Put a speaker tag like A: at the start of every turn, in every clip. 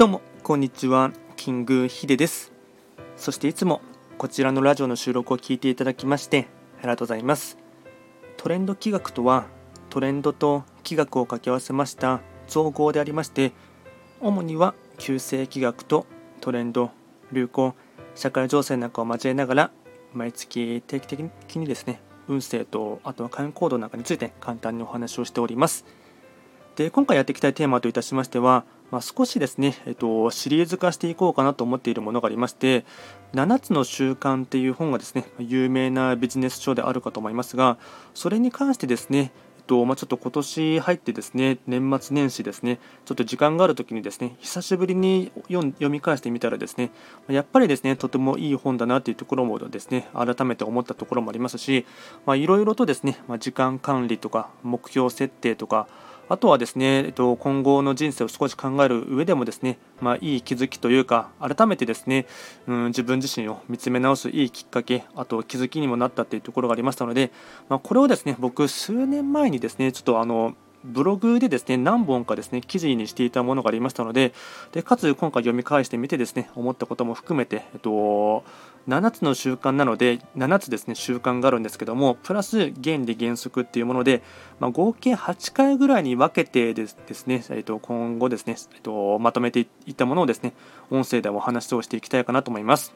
A: どうもこんにちはキングヒデです。そしていつもこちらのラジオの収録を聞いていただきましてありがとうございます。トレンド企画とはトレンドと企画を掛け合わせました造語でありまして主には旧世企画とトレンド流行社会情勢なんかを交えながら毎月定期的にですね運勢とあとは会員行動なんかについて簡単にお話をしております。で今回やっていきたいテーマといたしましてはまあ、少しですね、えっと、シリーズ化していこうかなと思っているものがありまして7つの習慣っていう本がですね有名なビジネス書であるかと思いますがそれに関してですねえっとまあ、ちょっと今年入ってですね年末年始ですねちょっと時間がある時にですね久しぶりに読み返してみたらですねやっぱりですねとてもいい本だなというところもですね改めて思ったところもありますしいろいろとですね、まあ、時間管理とか目標設定とかあとはですね、えっと、今後の人生を少し考える上でもですね、まあ、いい気づきというか、改めてですね、うん、自分自身を見つめ直すいいきっかけ、あと気づきにもなったというところがありましたので、まあ、これをですね、僕、数年前にですね、ちょっとあの、ブログでですね何本かですね記事にしていたものがありましたのででかつ今回読み返してみてですね思ったことも含めて、えっと、7つの習慣なので7つですね習慣があるんですけどもプラス原理原則っていうもので、まあ、合計8回ぐらいに分けてですね、えっと、今後ですね、えっと、まとめていったものをですね音声でお話をしていきたいかなと思います。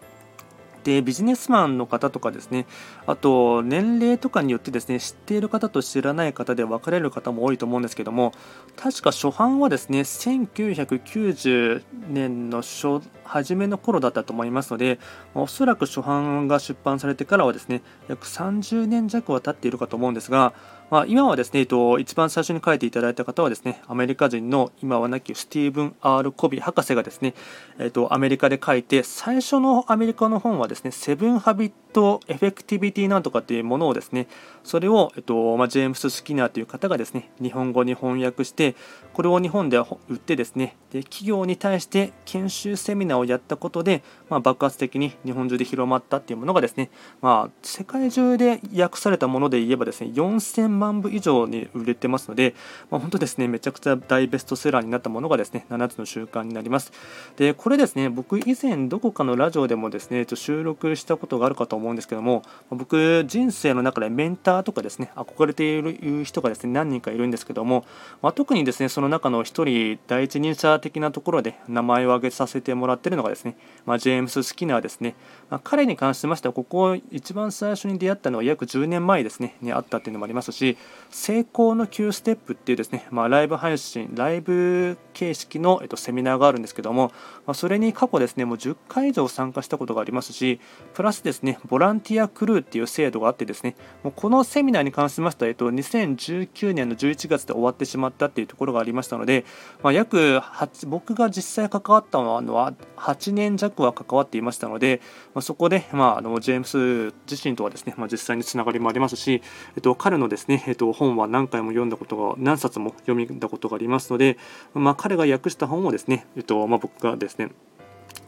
A: でビジネスマンの方とかですねあと年齢とかによってですね知っている方と知らない方で分かれる方も多いと思うんですけども確か初版はですね1990年の初初めの頃だったと思いますのでおそらく初版が出版されてからはですね約30年弱は経っているかと思うんですがまあ、今はですね、えっと、一番最初に書いていただいた方はですね、アメリカ人の今は亡きスティーブン・ R・ コビ博士がですね、えっと、アメリカで書いて、最初のアメリカの本はですね、セブン・ハビット・エフェクティビティなんとかっていうものをですね、それを、えっとまあ、ジェームス・スキナーという方がですね、日本語に翻訳して、これを日本で売ってですね、で企業に対して研修セミナーをやったことで、まあ、爆発的に日本中で広まったっていうものがですね、まあ、世界中で訳されたもので言えばですね、4000万部以上に売れてますので、まあ、本当ですね、めちゃくちゃ大ベストセラーになったものがですね、7つの習慣になります。で、これですね、僕以前どこかのラジオでもですね、収録したことがあるかと思うんですけども、僕、人生の中でメンターとかですね、憧れている人がですね、何人かいるんですけども、まあ、特にですね、その中の1人、第一人者的なところで名前を挙げさせてもらってるのがですね、まあ、ジェームス・スキナーですね、まあ、彼に関しましては、ここ一番最初に出会ったのは約10年前ですね、にあったっていうのもありますし、成功の9ステップっていうですね、まあ、ライブ配信、ライブ形式の、えっと、セミナーがあるんですけども、まあ、それに過去ですね、もう10回以上参加したことがありますし、プラスですね、ボランティアクルーっていう制度があってですね、もうこのセミナーに関しましては、えっと、2019年の11月で終わってしまったっていうところがありましたので、まあ、約8僕が実際関わったのは8年弱は関わっていましたので、まあ、そこで、まあ、あのジェームス自身とはですね、まあ、実際につながりもありますし、えっと、彼のですね、えっと、本は何回も読んだことが何冊も読みだことがありますので、まあ、彼が訳した本をですね、えっとまあ、僕がですね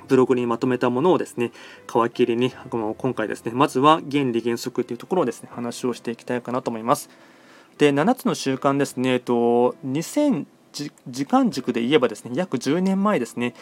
A: ブログにまとめたものをですね皮切りに今回ですねまずは原理原則というところをですね話をしていきたいかなと思います。で7つの習慣ですね、えっと、2000時間軸で言えばですね約10年前ですね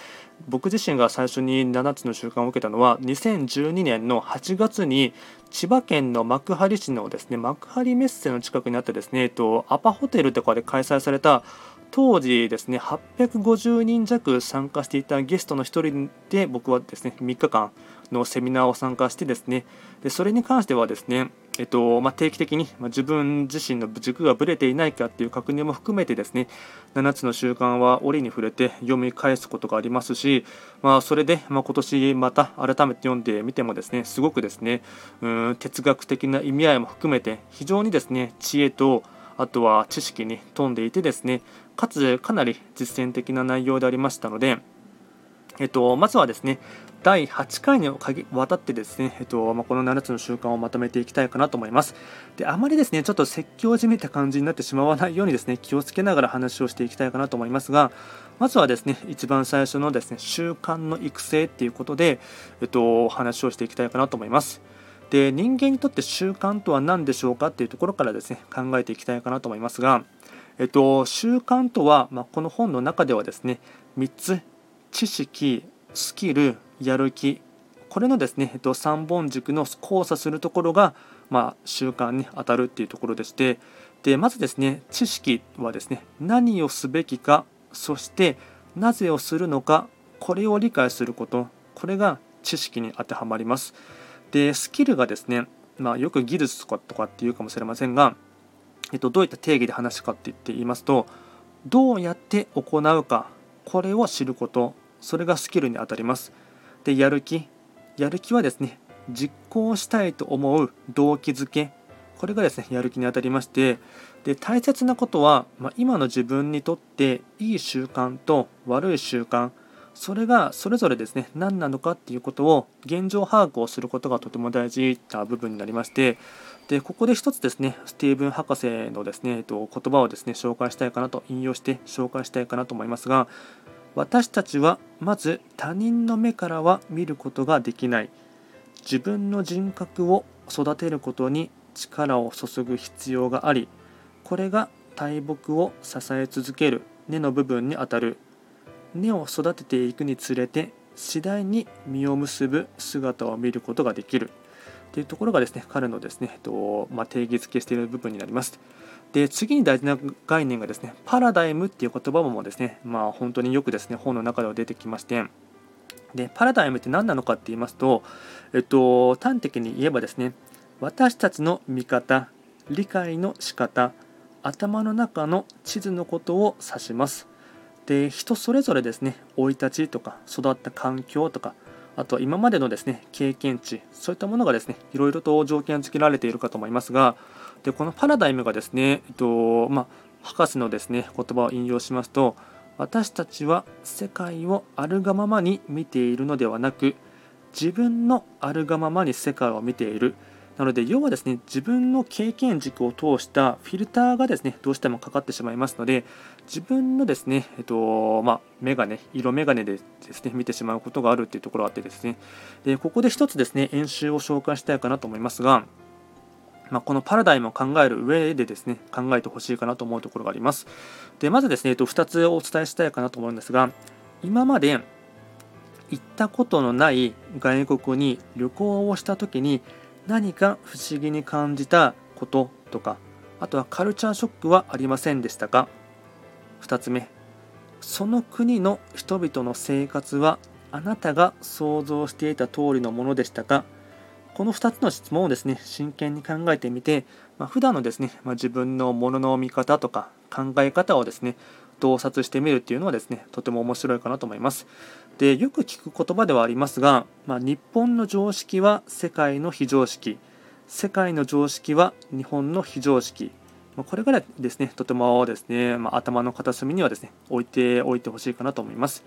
A: 僕自身が最初に7つの習慣を受けたのは2012年の8月に千葉県の幕張市のですね幕張メッセの近くにあったですね、えっと、アパホテルとかで開催された当時ですね850人弱参加していたゲストの1人で僕はですね3日間のセミナーを参加してですねでそれに関してはですねえっとまあ、定期的に、まあ、自分自身の軸がぶれていないかっていう確認も含めてですね7つの習慣は折に触れて読み返すことがありますし、まあ、それで、まあ、今年また改めて読んでみてもですねすごくですねうん哲学的な意味合いも含めて非常にですね知恵とあとは知識に富んでいてですねかつかなり実践的な内容でありましたのでえっと、まずはですね、第8回にわたってですね、えっとま、この7つの習慣をまとめていきたいかなと思います。であまりですね、ちょっと説教じめた感じになってしまわないようにですね、気をつけながら話をしていきたいかなと思いますが、まずはですね、一番最初のですね、習慣の育成っていうことで、えっと、話をしていきたいかなと思います。で、人間にとって習慣とは何でしょうかっていうところからですね、考えていきたいかなと思いますが、えっと、習慣とは、まあ、この本の中ではですね、3つ知識スキルやる気。これのですね、えっと、3本軸の交差するところが、まあ、習慣に当たるっていうところでしてでまずですね知識はですね何をすべきかそしてなぜをするのかこれを理解すること。これが知識に当てはまります。でスキルがですね、まあ、よく技術とかとかっていうかもしれませんが、えっと、どういった定義で話すかって言って言いますとどうやって行うかこれを知ること。それがスキルにあたります。でやる気？やる気はですね実行したいと思う動機づけ。これがですねやる気にあたりまして。で大切なことは、まあ、今の自分にとっていい習慣と悪い習慣。それがそれぞれですね何なのかっていうことを現状把握をすることがとても大事な部分になりまして。でここで一つですねスティーブン博士のですね、えっと、言葉をですね紹介したいかなと引用して紹介したいかなと思いますが私たちはまず他人の目からは見ることができない。自分の人格を育てることに力を注ぐ必要がありこれが大木を支え続ける根の部分にあたる。根を育てていくにつれて次第に実を結ぶ姿を見ることができる。というところがですね彼のですね、えっとまあ、定義づけしている部分になります。で次に大事な概念がですねパラダイムっていう言葉もですねまあ本当によくですね本の中では出てきましてでパラダイムって何なのかって言いますと、えっと、端的に言えばですね私たちの見方理解の仕方頭の中の地図のことを指します。で人それぞれですね生い立ちとか育った環境とかあとは今までのですね経験値そういったものがですねいろいろと条件付けられているかと思いますがでこのパラダイムがですね、えっとまあ、博士のですね言葉を引用しますと私たちは世界をあるがままに見ているのではなく自分のあるがままに世界を見ている。なので要はですね自分の経験軸を通したフィルターがですねどうしてもかかってしまいますので自分のですねえっとまあ眼鏡色眼鏡でですね見てしまうことがあるっていうところがあってですねでここで一つですね演習を紹介したいかなと思いますがまあ、このパラダイムを考える上でですね考えてほしいかなと思うところがあります。でまずですね、えっと、2つお伝えしたいかなと思うんですが今まで行ったことのない外国に旅行をした時に何か不思議に感じたこととかあとはカルチャーショックはありませんでしたか？2つ目。その国の人々の生活はあなたが想像していた通りのものでしたか？この2つの質問をですね真剣に考えてみて、まあ、普段のですね、まあ、自分のものの見方とか考え方をですね洞察してみるっていうのはですねとても面白いかなと思います。でよく聞く言葉ではありますが、まあ、日本の常識は世界の非常識。世界の常識は日本の非常識。これからですねとてもですね、まあ、頭の片隅にはですね置いておいてほしいかなと思います。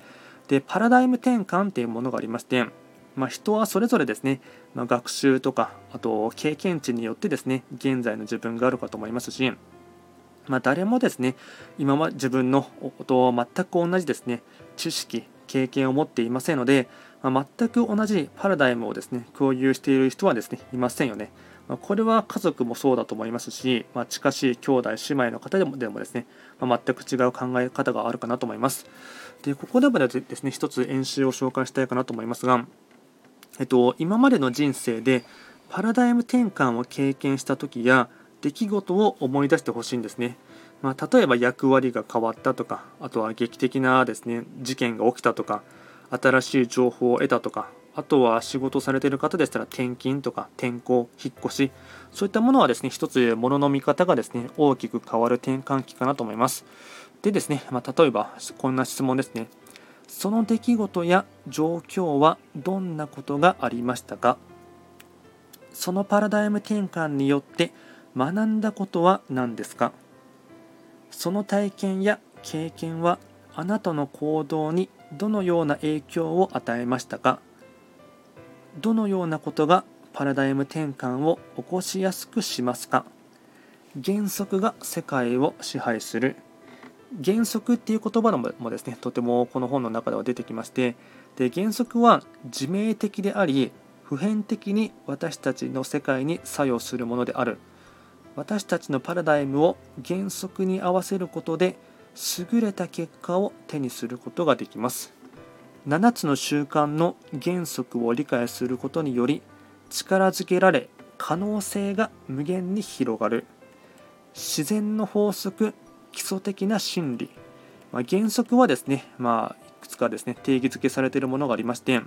A: でパラダイム転換っていうものがありましてまあ、人はそれぞれですね、まあ、学習とかあと経験値によってですね現在の自分があるかと思いますし、まあ、誰もですね今は自分のと全く同じですね知識経験を持っていませんので、まあ、全く同じパラダイムをですね共有している人はですねいませんよね。まあ、これは家族もそうだと思いますし、まあ、近しい兄弟姉妹の方でもでもですね、まあ、全く違う考え方があるかなと思います。でここでもですね一つ演習を紹介したいかなと思いますがえっと、今までの人生でパラダイム転換を経験した時や出来事を思い出してほしいんですね。まあ、例えば役割が変わったとかあとは劇的なですね事件が起きたとか新しい情報を得たとかあとは仕事されている方でしたら転勤とか転校引っ越しそういったものはですね一つものの見方がですね大きく変わる転換期かなと思います。でですね、まあ、例えばこんな質問ですね。その出来事や状況はどんなことがありましたか？そのパラダイム転換によって学んだことは何ですか？その体験や経験はあなたの行動にどのような影響を与えましたか？どのようなことがパラダイム転換を起こしやすくしますか？原則が世界を支配する。原則っていう言葉もですねとてもこの本の中では出てきましてで原則は自明的であり普遍的に私たちの世界に作用するものである。私たちのパラダイムを原則に合わせることで優れた結果を手にすることができます。7つの習慣の原則を理解することにより力づけられ可能性が無限に広がる。自然の法則基礎的な真理、まあ、原則はですね、まあ、いくつかですね定義づけされているものがありまして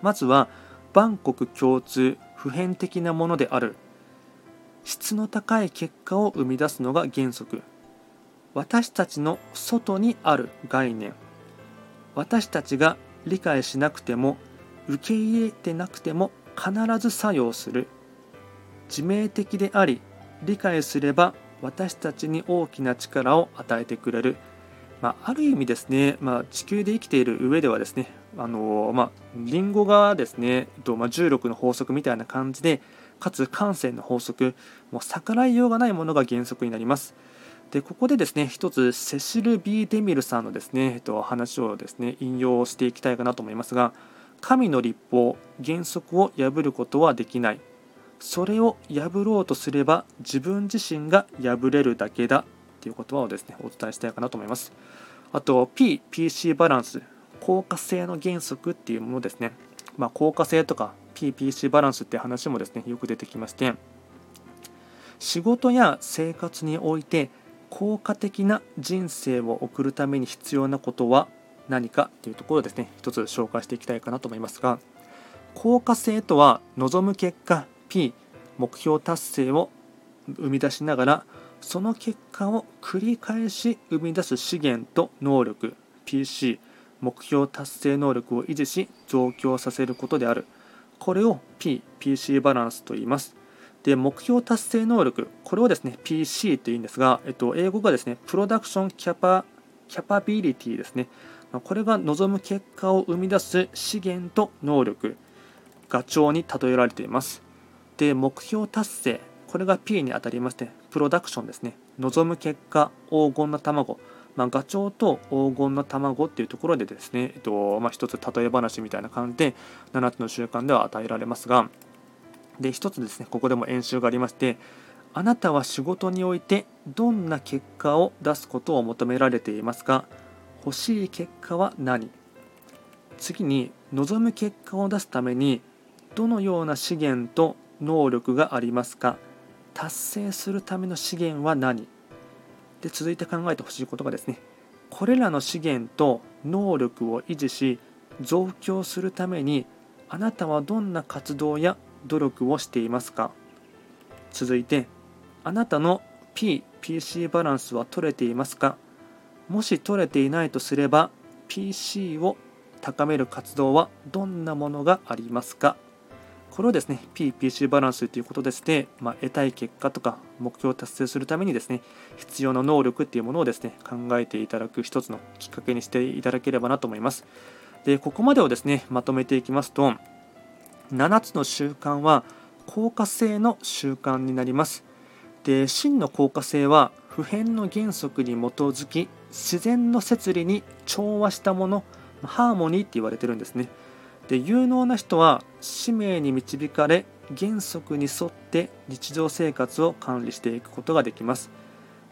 A: まずは万国共通普遍的なものである。質の高い結果を生み出すのが原則。私たちの外にある概念。私たちが理解しなくても受け入れてなくても必ず作用する。自明的であり理解すれば私たちに大きな力を与えてくれる、まあ、ある意味ですね、まあ、地球で生きている上ではですねあのまあ、リンゴがですね、ま、重力の法則みたいな感じでかつ感染の法則もう逆らいようがないものが原則になります。でここでですね一つセシル・ビー・デミルさんのですね、えっと、話をですね引用していきたいかなと思いますが神の立法原則を破ることはできない。それを破ろうとすれば自分自身が破れるだけだ。という言葉をですねお伝えしたいかなと思います。あと PPC バランス効果性の原則っていうものですね、まあ、効果性とか PPC バランスって話もですねよく出てきまして仕事や生活において効果的な人生を送るために必要なことは何かというところをですね一つ紹介していきたいかなと思いますが効果性とは望む結果 P 目標達成を生み出しながらその結果を繰り返し生み出す資源と能力 PC 目標達成能力を維持し増強させることである。これを PPC バランスと言います。で目標達成能力。これをですね PC というんですが、えっと、英語がですねプロダクションキャパキャパビリティですね。これが望む結果を生み出す資源と能力ガチョウに例えられています。で目標達成。これが P にあたりましてプロダクションですね。望む結果黄金の卵。まあ、ガチョウと黄金の卵っていうところでですね、えっとまあ、一つ例え話みたいな感じで7つの習慣では与えられますがで一つですねここでも演習がありましてあなたは仕事においてどんな結果を出すことを求められていますか？欲しい結果は何？次に望む結果を出すためにどのような資源と能力がありますか？達成するための資源は何？で続いて考えてほしいことがですねこれらの資源と能力を維持し増強するためにあなたはどんな活動や努力をしていますか？続いてあなたの PPC バランスは取れていますか？もし取れていないとすれば PC を高める活動はどんなものがありますか？これをですね PPC バランスということでして、まあ、得たい結果とか目標を達成するためにですね必要な能力っていうものをですね考えていただく一つのきっかけにしていただければなと思います。でここまでをですねまとめていきますと7つの習慣は効果性の習慣になります。で真の効果性は普遍の原則に基づき自然の摂理に調和したものハーモニーって言われてるんですね。で有能な人は使命に導かれ原則に沿って日常生活を管理していくことができます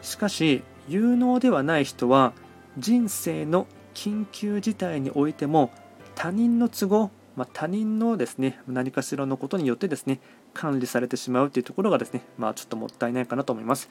A: しかし有能ではない人は人生の緊急事態においても他人の都合まあ、他人のですね何かしらのことによってですね管理されてしまうというところがですね、まあ、ちょっともったいないかなと思います。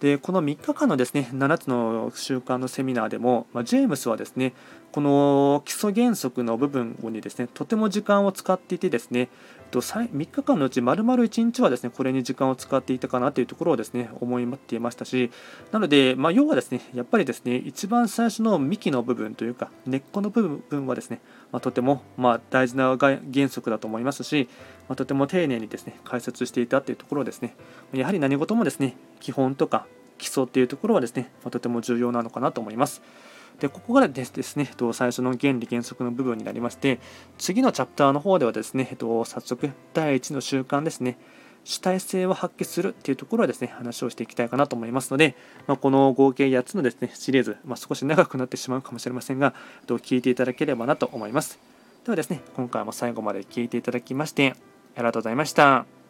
A: でこの3日間のですね7つの習慣のセミナーでも、まあ、ジェームスはですねこの基礎原則の部分にですねとても時間を使っていてですね3日間のうち丸々1日はですねこれに時間を使っていたかなというところをですね思いっていましたしなので、まあ、要はですねやっぱりですね一番最初の幹の部分というか根っこの部分はですね、まあ、とてもま大事な原則だと思いますし、まあ、とても丁寧にですね解説していたというところですねやはり何事もですね基本とか基礎っていうところはですね、まとても重要なのかなと思います。でここがですね、最初の原理原則の部分になりまして、次のチャプターの方ではですね、早速第1の習慣ですね、主体性を発揮するっていうところはですね、話をしていきたいかなと思いますので、まあ、この合計8つのですね、シリーズ、まあ、少し長くなってしまうかもしれませんが、聞いていただければなと思います。ではですね、今回も最後まで聞いていただきまして、ありがとうございました。